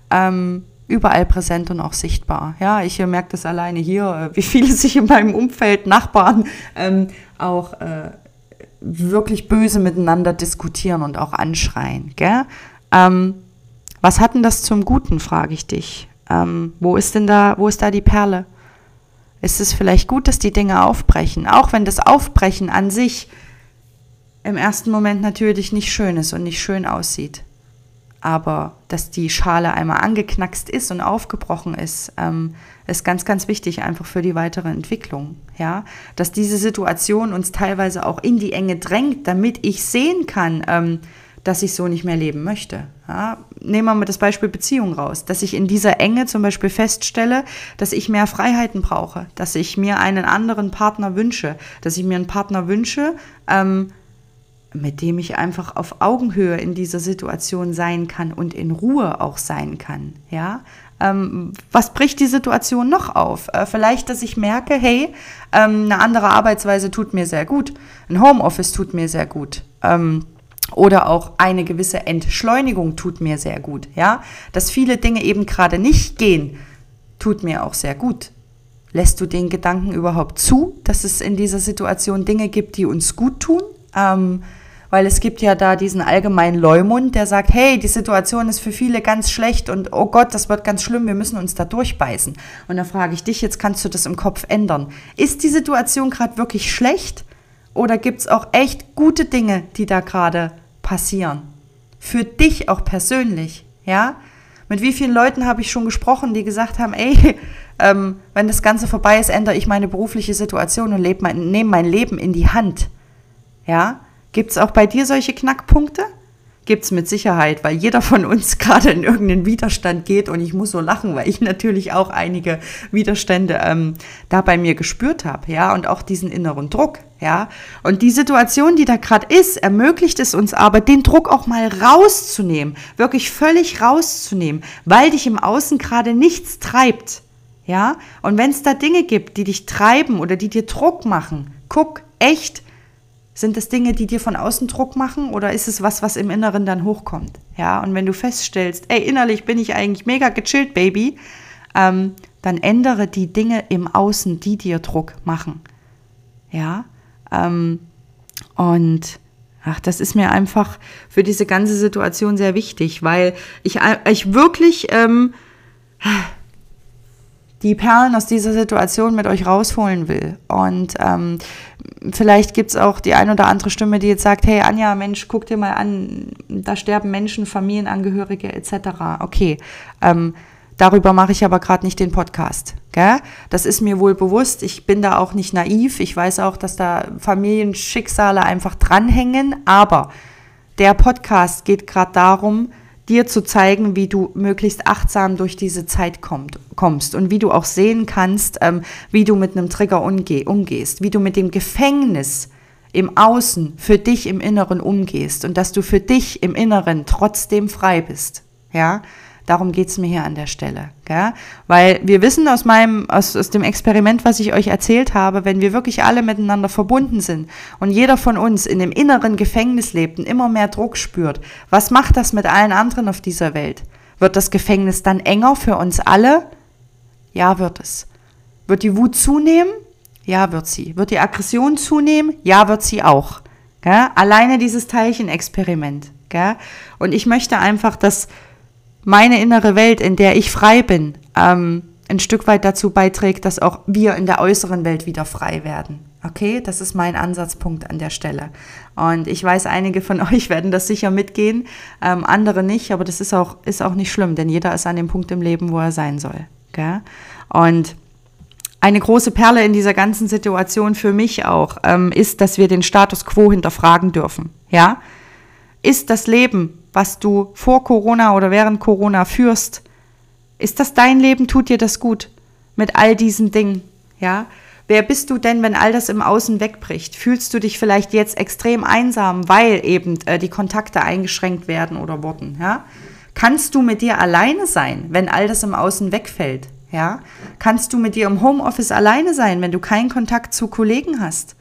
Ähm, überall präsent und auch sichtbar. Ja, ich merke das alleine hier, äh, wie viele sich in meinem Umfeld, Nachbarn, ähm, auch äh, wirklich böse miteinander diskutieren und auch anschreien. Gell? Ähm, was hat denn das zum Guten, frage ich dich. Ähm, wo ist denn da, wo ist da die Perle? Ist es vielleicht gut, dass die Dinge aufbrechen, auch wenn das Aufbrechen an sich im ersten Moment natürlich nicht schön ist und nicht schön aussieht. Aber dass die Schale einmal angeknackst ist und aufgebrochen ist, ähm, ist ganz, ganz wichtig einfach für die weitere Entwicklung. Ja, dass diese Situation uns teilweise auch in die Enge drängt, damit ich sehen kann, ähm, dass ich so nicht mehr leben möchte. Ja, nehmen wir mal das Beispiel Beziehung raus, dass ich in dieser Enge zum Beispiel feststelle, dass ich mehr Freiheiten brauche, dass ich mir einen anderen Partner wünsche, dass ich mir einen Partner wünsche, ähm, mit dem ich einfach auf Augenhöhe in dieser Situation sein kann und in Ruhe auch sein kann. Ja, ähm, was bricht die Situation noch auf? Äh, vielleicht, dass ich merke, hey, ähm, eine andere Arbeitsweise tut mir sehr gut, ein Homeoffice tut mir sehr gut. Ähm, oder auch eine gewisse Entschleunigung tut mir sehr gut, ja? Dass viele Dinge eben gerade nicht gehen, tut mir auch sehr gut. Lässt du den Gedanken überhaupt zu, dass es in dieser Situation Dinge gibt, die uns gut tun? Ähm, weil es gibt ja da diesen allgemeinen Leumund, der sagt, hey, die Situation ist für viele ganz schlecht und oh Gott, das wird ganz schlimm, wir müssen uns da durchbeißen. Und da frage ich dich, jetzt kannst du das im Kopf ändern. Ist die Situation gerade wirklich schlecht? Oder gibt es auch echt gute Dinge, die da gerade passieren? Für dich auch persönlich, ja? Mit wie vielen Leuten habe ich schon gesprochen, die gesagt haben, ey, <laughs> ähm, wenn das Ganze vorbei ist, ändere ich meine berufliche Situation und mein, nehme mein Leben in die Hand. Ja? Gibt es auch bei dir solche Knackpunkte? gibt es mit Sicherheit, weil jeder von uns <laughs> gerade in irgendeinen Widerstand geht und ich muss so lachen, weil ich natürlich auch einige Widerstände ähm, da bei mir gespürt habe, ja, und auch diesen inneren Druck, ja. Und die Situation, die da gerade ist, ermöglicht es uns aber, den Druck auch mal rauszunehmen, wirklich völlig rauszunehmen, weil dich im Außen gerade nichts treibt, ja. Und wenn es da Dinge gibt, die dich treiben oder die dir Druck machen, guck echt, sind das Dinge, die dir von außen Druck machen oder ist es was, was im Inneren dann hochkommt? Ja, und wenn du feststellst, ey, innerlich bin ich eigentlich mega gechillt, Baby, ähm, dann ändere die Dinge im Außen, die dir Druck machen. Ja, ähm, und ach, das ist mir einfach für diese ganze Situation sehr wichtig, weil ich, ich wirklich ähm, die Perlen aus dieser Situation mit euch rausholen will. Und ähm, vielleicht gibt es auch die ein oder andere Stimme, die jetzt sagt, hey Anja, Mensch, guck dir mal an, da sterben Menschen, Familienangehörige etc. Okay, ähm, darüber mache ich aber gerade nicht den Podcast. Gell? Das ist mir wohl bewusst. Ich bin da auch nicht naiv. Ich weiß auch, dass da Familienschicksale einfach dranhängen. Aber der Podcast geht gerade darum, dir zu zeigen, wie du möglichst achtsam durch diese Zeit kommt, kommst und wie du auch sehen kannst, ähm, wie du mit einem Trigger umgeh umgehst, wie du mit dem Gefängnis im Außen für dich im Inneren umgehst und dass du für dich im Inneren trotzdem frei bist. Ja, Darum geht's mir hier an der Stelle. Gell? Weil wir wissen aus meinem, aus, aus dem Experiment, was ich euch erzählt habe, wenn wir wirklich alle miteinander verbunden sind und jeder von uns in dem inneren Gefängnis lebt und immer mehr Druck spürt, was macht das mit allen anderen auf dieser Welt? Wird das Gefängnis dann enger für uns alle? Ja, wird es. Wird die Wut zunehmen? Ja, wird sie. Wird die Aggression zunehmen? Ja, wird sie auch. Gell? Alleine dieses Teilchenexperiment. Gell? Und ich möchte einfach, dass meine innere Welt, in der ich frei bin, ähm, ein Stück weit dazu beiträgt, dass auch wir in der äußeren Welt wieder frei werden. Okay, das ist mein Ansatzpunkt an der Stelle. Und ich weiß, einige von <laughs> euch werden das sicher mitgehen, ähm, andere nicht, aber das ist auch, ist auch nicht schlimm, denn jeder ist an dem Punkt im Leben, wo er sein soll. Gell? Und eine große Perle in dieser ganzen Situation für mich auch ähm, ist, dass wir den Status quo hinterfragen dürfen. Ja, ist das Leben was du vor Corona oder während Corona führst, ist das dein Leben? Tut dir das gut? Mit all diesen Dingen, ja? Wer bist du denn, wenn all das im Außen wegbricht? Fühlst du dich vielleicht jetzt extrem einsam, weil eben äh, die Kontakte eingeschränkt werden oder wurden, ja? Kannst du mit dir alleine sein, wenn all das im Außen wegfällt, ja? Kannst du mit dir im Homeoffice alleine sein, wenn du keinen Kontakt zu Kollegen hast?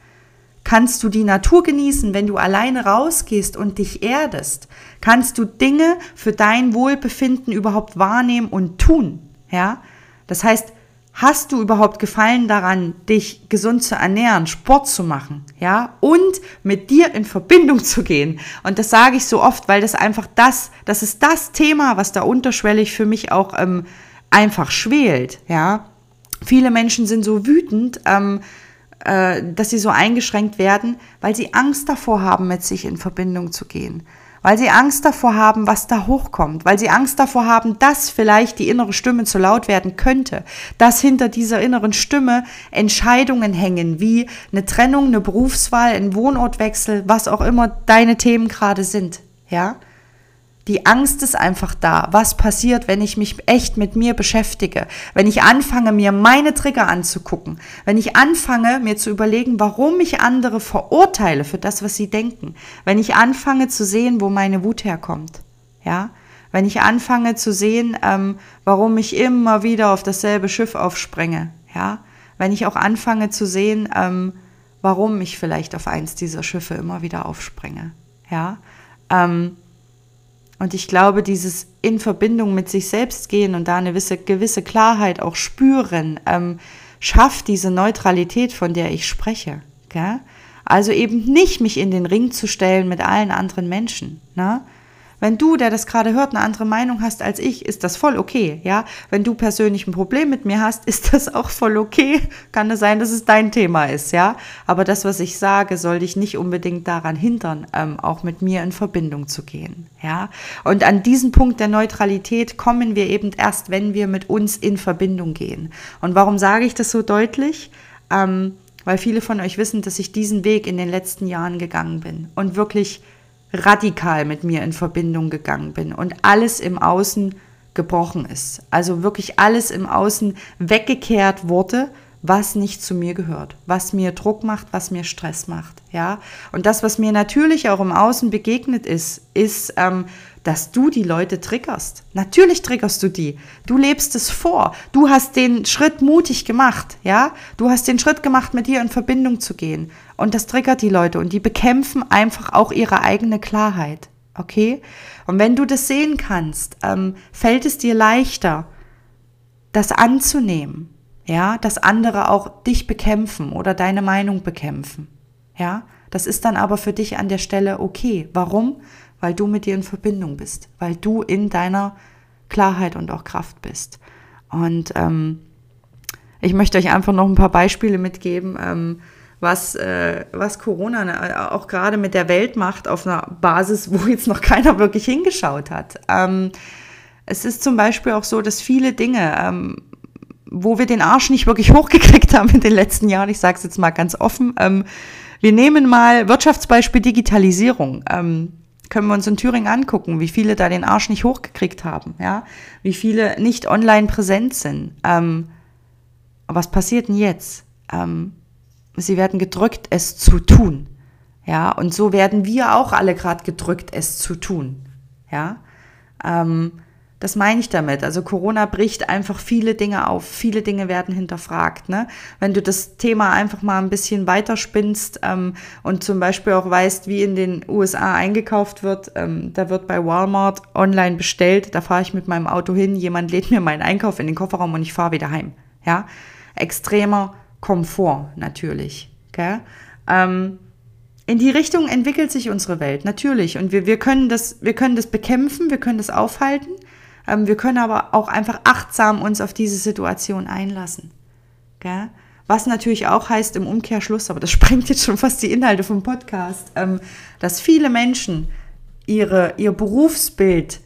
Kannst du die Natur genießen, wenn du alleine rausgehst und dich erdest? Kannst du Dinge für dein Wohlbefinden überhaupt wahrnehmen und tun? Ja? Das heißt, hast du überhaupt Gefallen daran, dich gesund zu ernähren, Sport zu machen, ja? Und mit dir in Verbindung zu gehen. Und das sage ich so oft, weil das einfach das, das ist das Thema, was da unterschwellig für mich auch ähm, einfach schwelt, ja? Viele Menschen sind so wütend, ähm, äh, dass sie so eingeschränkt werden, weil sie Angst davor haben, mit sich in Verbindung zu gehen. Weil sie Angst davor haben, was da hochkommt. Weil sie Angst davor haben, dass vielleicht die innere Stimme zu laut werden könnte. Dass hinter dieser inneren Stimme Entscheidungen hängen, wie eine Trennung, eine Berufswahl, ein Wohnortwechsel, was auch immer deine Themen gerade sind. Ja? Die Angst ist einfach da. Was passiert, wenn ich mich echt mit mir beschäftige? Wenn ich anfange, mir meine Trigger anzugucken? Wenn ich anfange, mir zu überlegen, warum ich andere verurteile für das, was sie denken? Wenn ich anfange zu sehen, wo meine Wut herkommt? Ja? Wenn ich anfange zu sehen, ähm, warum ich immer wieder auf dasselbe Schiff aufspringe? Ja? Wenn ich auch anfange zu sehen, ähm, warum ich vielleicht auf eins dieser Schiffe immer wieder aufspringe? Ja? Ähm, und ich glaube, dieses in Verbindung mit sich selbst gehen und da eine gewisse, gewisse Klarheit auch spüren, ähm, schafft diese Neutralität, von der ich spreche. Gell? Also eben nicht mich in den Ring zu stellen mit allen anderen Menschen. Ne? Wenn du, der das gerade hört, eine andere Meinung hast als ich, ist das voll okay, ja. Wenn du persönlich ein Problem mit mir hast, <laughs> ist das auch voll okay. Kann es sein, dass es dein Thema ist, ja. Aber das, was ich sage, soll dich nicht unbedingt daran hindern, ähm, auch mit mir in Verbindung zu gehen, ja. Und an diesen Punkt der Neutralität kommen wir eben erst, wenn wir mit uns in Verbindung gehen. Und warum sage ich das so deutlich? Ähm, weil viele von euch wissen, dass ich diesen Weg in den letzten Jahren gegangen bin und wirklich radikal mit mir in Verbindung gegangen bin und alles im Außen gebrochen ist. Also wirklich alles im Außen weggekehrt wurde, was nicht zu mir gehört, was mir Druck macht, was mir Stress macht, ja. Und das, was mir natürlich auch im Außen begegnet ist, ist, ähm, dass du die Leute triggerst. Natürlich triggerst du die. Du lebst es vor. Du hast den Schritt mutig gemacht, ja. Du hast den Schritt gemacht, mit dir in Verbindung zu gehen. Und das triggert die Leute und die bekämpfen einfach auch ihre eigene Klarheit, okay? Und wenn du das sehen kannst, ähm, fällt es dir leichter, das anzunehmen ja, dass andere auch dich bekämpfen oder deine Meinung bekämpfen. Ja, das ist dann aber für dich an der Stelle okay. Warum? Weil du mit dir in Verbindung bist, weil du in deiner Klarheit und auch Kraft bist. Und ähm, ich möchte euch einfach noch ein paar Beispiele mitgeben, ähm, was, äh, was Corona ne, auch gerade mit der Welt macht auf einer Basis, wo jetzt noch keiner wirklich hingeschaut hat. Ähm, es ist zum Beispiel auch so, dass viele Dinge, ähm, wo wir den Arsch nicht wirklich <laughs> hochgekriegt haben in den letzten Jahren, ich sage es jetzt mal ganz offen, ähm, wir nehmen mal Wirtschaftsbeispiel Digitalisierung. Ähm, können wir uns in Thüringen angucken, wie viele da den Arsch nicht hochgekriegt haben, ja, wie viele nicht online präsent sind. Ähm, was passiert denn jetzt? Ähm, sie werden gedrückt, es zu tun. Ja, und so werden wir auch alle gerade gedrückt, es zu tun. Ja, ähm, das meine ich damit. Also Corona bricht einfach viele Dinge auf, viele Dinge werden hinterfragt. Ne? Wenn du das Thema einfach mal ein bisschen weiterspinnst ähm, und zum Beispiel auch weißt, wie in den USA eingekauft wird, ähm, da wird bei Walmart online bestellt, da fahre ich mit meinem Auto hin, jemand lädt mir meinen Einkauf in den Kofferraum und ich fahre wieder heim. Ja, extremer Komfort natürlich. Gell? Ähm, in die Richtung entwickelt sich unsere Welt, natürlich. Und wir, wir, können das, wir können das bekämpfen, wir können das aufhalten. Ähm, wir können aber auch einfach achtsam uns auf diese Situation einlassen. Gell? Was natürlich auch heißt im Umkehrschluss, aber das <laughs> sprengt jetzt schon fast die Inhalte vom Podcast, ähm, dass viele Menschen ihre, ihr Berufsbild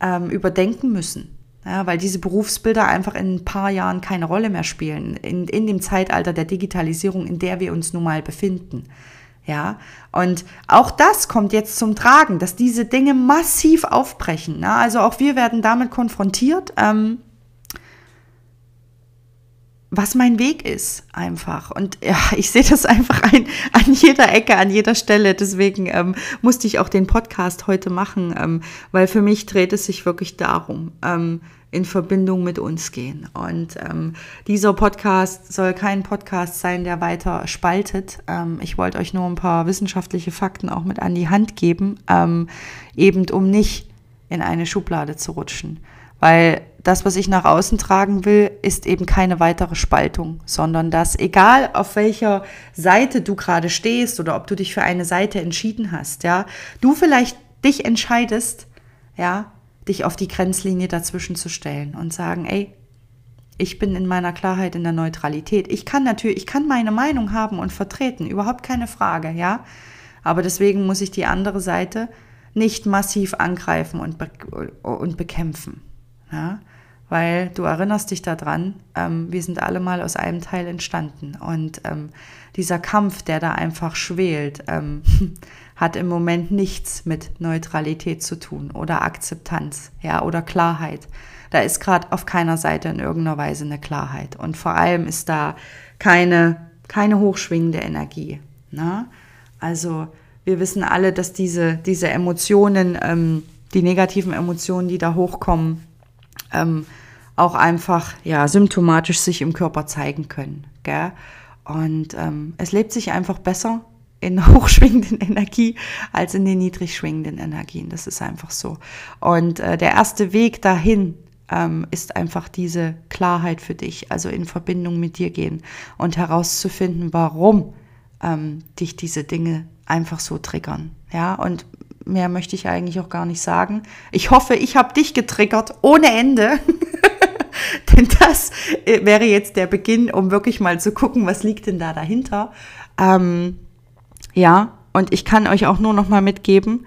ähm, überdenken müssen. Ja, weil diese Berufsbilder einfach in ein paar Jahren keine Rolle mehr spielen, in, in dem Zeitalter der Digitalisierung, in der wir uns nun mal befinden. Ja, und auch das kommt jetzt zum Tragen, dass diese Dinge massiv aufbrechen. Ne? Also auch wir werden damit konfrontiert. Ähm, was mein Weg ist einfach. Und ja, <laughs> ich sehe das einfach ein, an jeder Ecke, an jeder Stelle. Deswegen ähm, musste ich auch den Podcast heute machen, ähm, weil für mich dreht es sich wirklich darum, ähm, in Verbindung mit uns gehen. Und ähm, dieser Podcast soll kein Podcast sein, der weiter spaltet. Ähm, ich wollte euch nur ein paar wissenschaftliche Fakten auch mit an die Hand geben, ähm, eben um nicht in eine Schublade zu rutschen. Weil das, was ich nach außen tragen will, ist eben keine weitere Spaltung, sondern dass, egal auf welcher Seite du gerade stehst oder ob du dich für eine Seite entschieden hast, ja, du vielleicht dich entscheidest, ja, dich auf die Grenzlinie dazwischen zu stellen und sagen, ey, ich bin in meiner Klarheit, in der Neutralität. Ich kann natürlich, ich kann meine Meinung haben und vertreten, überhaupt keine Frage, ja. Aber deswegen muss ich die andere Seite nicht massiv angreifen und, be und bekämpfen. Ja? Weil du erinnerst dich daran, ähm, wir sind alle mal aus einem Teil entstanden. Und ähm, dieser Kampf, der da einfach schwelt, ähm, <laughs> hat im Moment nichts mit Neutralität zu tun oder Akzeptanz, ja, oder Klarheit. Da ist gerade auf keiner Seite in irgendeiner Weise eine Klarheit. Und vor allem ist da keine, keine hochschwingende Energie. Ne? Also wir wissen alle, dass diese, diese Emotionen, ähm, die negativen Emotionen, die da hochkommen, ähm, auch einfach ja, symptomatisch sich im Körper zeigen können. Gell? Und ähm, es lebt sich einfach besser in <laughs> hochschwingenden Energie als in den niedrig schwingenden Energien. Das ist einfach so. Und äh, der erste Weg dahin ähm, ist einfach diese Klarheit für dich, also in Verbindung mit dir gehen und herauszufinden, warum ähm, dich diese Dinge einfach so triggern. Ja, und mehr möchte ich eigentlich auch gar nicht sagen. Ich hoffe, ich habe dich getriggert ohne Ende. <laughs> denn das äh, wäre jetzt der Beginn, um wirklich mal zu gucken, was liegt denn da dahinter. Ähm, ja, und ich kann euch auch nur noch mal mitgeben,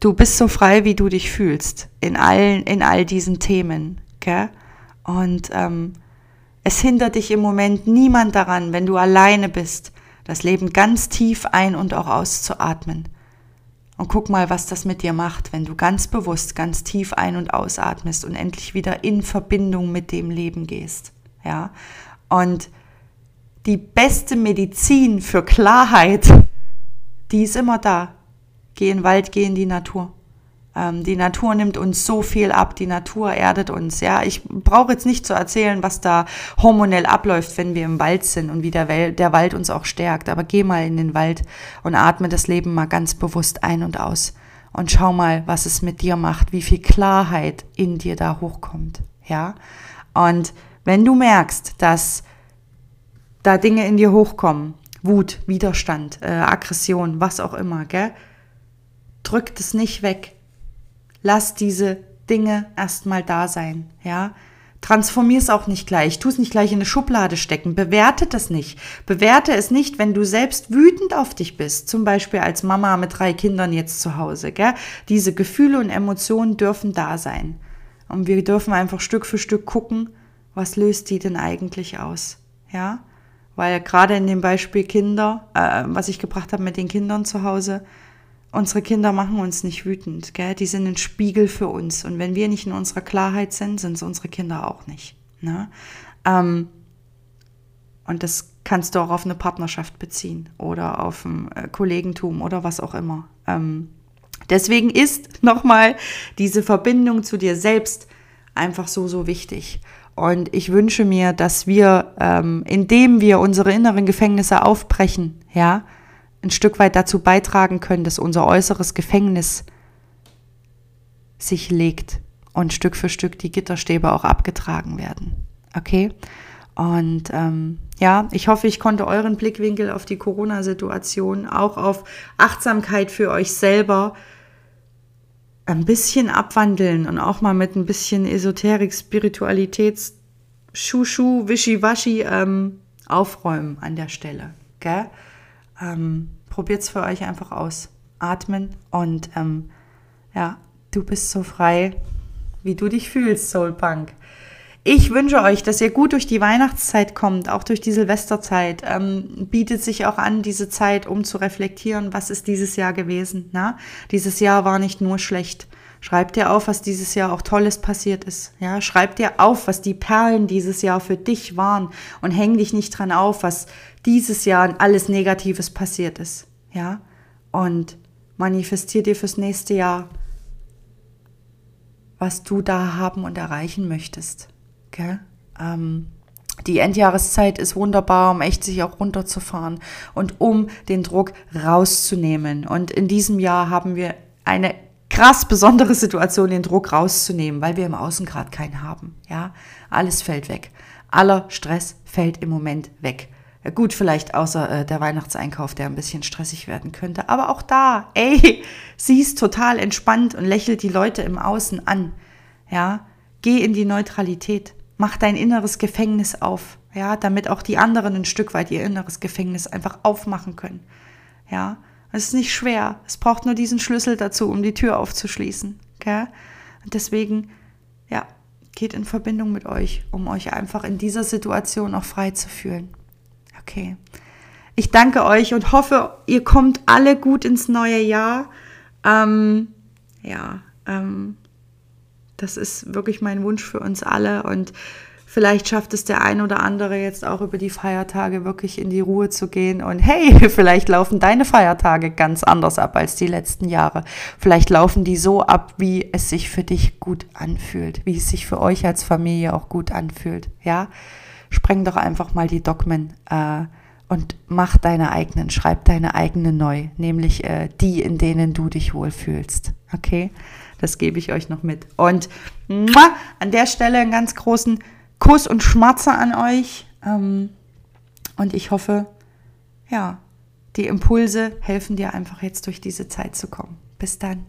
du bist so frei, wie du dich fühlst in allen, in all diesen Themen, gell? Und ähm, es hindert dich im Moment niemand daran, wenn du alleine bist, das Leben ganz tief ein- und auch auszuatmen. Und guck mal, was das mit dir macht, wenn du ganz bewusst, ganz tief ein- und ausatmest und endlich wieder in Verbindung mit dem Leben gehst. Ja? Und die beste Medizin für Klarheit, die ist immer da. Geh in den Wald, geh in die Natur. Ähm, die Natur nimmt uns so viel ab, die Natur erdet uns. Ja, ich brauche jetzt nicht zu erzählen, was da hormonell abläuft, wenn wir im Wald sind und wie der, Welt, der Wald uns auch stärkt. Aber geh mal in den Wald und atme das Leben mal ganz bewusst ein und aus und schau mal, was es mit dir macht, wie viel Klarheit in dir da hochkommt. Ja, und wenn du merkst, dass da Dinge in dir hochkommen, Wut, Widerstand, äh, Aggression, was auch immer, gell? Drück das nicht weg, lass diese Dinge erstmal da sein, ja. Transformier es auch nicht gleich. Tu es nicht gleich in eine Schublade stecken. Bewerte das nicht. Bewerte es nicht, wenn du selbst wütend auf dich bist. Zum Beispiel als Mama mit drei Kindern jetzt zu Hause. Gell? Diese Gefühle und Emotionen dürfen da sein. Und wir dürfen einfach Stück für Stück gucken, was löst die denn eigentlich aus. Ja? Weil gerade in dem Beispiel Kinder, äh, was ich gebracht habe mit den Kindern zu Hause, unsere Kinder machen uns nicht wütend, gell? Die sind ein Spiegel für uns. Und wenn wir nicht in unserer Klarheit sind, sind es unsere Kinder auch nicht. Ne? Ähm, und das kannst du auch auf eine Partnerschaft beziehen oder auf ein äh, Kollegentum oder was auch immer. Ähm, deswegen ist <laughs> nochmal diese Verbindung zu dir selbst einfach so, so wichtig. Und ich wünsche mir, dass wir, ähm, indem wir unsere inneren Gefängnisse aufbrechen, ja, ein Stück weit dazu beitragen können, dass unser äußeres Gefängnis sich legt und Stück für Stück die Gitterstäbe auch abgetragen werden. Okay? Und ähm, ja, ich hoffe, ich konnte euren Blickwinkel auf die Corona-Situation, auch auf Achtsamkeit für euch selber ein bisschen abwandeln und auch mal mit ein bisschen Esoterik, Spiritualitäts, Schuschu, Wischiwaschi ähm, aufräumen an der Stelle. Gell? Ähm, Probiert es für euch einfach aus. Atmen und ähm, ja, du bist so frei, wie du dich fühlst, Soulpunk. Ich wünsche euch, dass ihr gut durch die Weihnachtszeit kommt, auch durch die Silvesterzeit. Ähm, bietet sich auch an, diese Zeit, um zu reflektieren, was ist dieses Jahr gewesen. Na? Dieses Jahr war nicht nur schlecht. Schreib dir auf, was dieses Jahr auch Tolles passiert ist. Ja, schreib dir auf, was die Perlen dieses Jahr für dich waren und häng dich nicht dran auf, was dieses Jahr alles Negatives passiert ist. Ja, und manifestier dir fürs nächste Jahr, was du da haben und erreichen möchtest. Okay? Ähm, die Endjahreszeit ist wunderbar, um echt sich auch runterzufahren und um den Druck rauszunehmen. Und in diesem Jahr haben wir eine krass besondere Situation, den Druck rauszunehmen, weil wir im Außen gerade keinen haben. Ja, alles fällt weg. Aller Stress fällt im Moment weg. Gut, vielleicht außer äh, der Weihnachtseinkauf, der ein bisschen stressig werden könnte. Aber auch da, ey, <laughs> sie ist total entspannt und lächelt die Leute im Außen an. Ja, geh in die Neutralität. Mach dein inneres Gefängnis auf. Ja, damit auch die anderen ein Stück weit ihr inneres Gefängnis einfach aufmachen können. Ja, es ist nicht schwer. Es braucht nur diesen Schlüssel dazu, um die Tür aufzuschließen. Okay? Und deswegen, ja, geht in Verbindung mit euch, um euch einfach in dieser Situation auch frei zu fühlen. Okay. Ich danke euch und hoffe, ihr kommt alle gut ins neue Jahr. Ähm, ja, ähm, das ist wirklich mein Wunsch für uns alle und Vielleicht schafft es der ein oder andere jetzt auch über die Feiertage wirklich in die Ruhe zu gehen. Und hey, <laughs> vielleicht laufen deine Feiertage ganz anders ab als die letzten Jahre. Vielleicht laufen die so ab, wie es sich für dich gut anfühlt, wie es sich für euch als Familie auch gut anfühlt. Ja, spreng doch einfach mal die Dogmen. Äh, und mach deine eigenen, schreib deine eigenen neu, nämlich äh, die, in denen du dich wohlfühlst. Okay? Das gebe ich euch noch mit. Und an der Stelle einen ganz großen Kuss und Schmatze an euch. Ähm, und ich hoffe, ja, die Impulse helfen dir einfach jetzt durch diese Zeit zu kommen. Bis dann.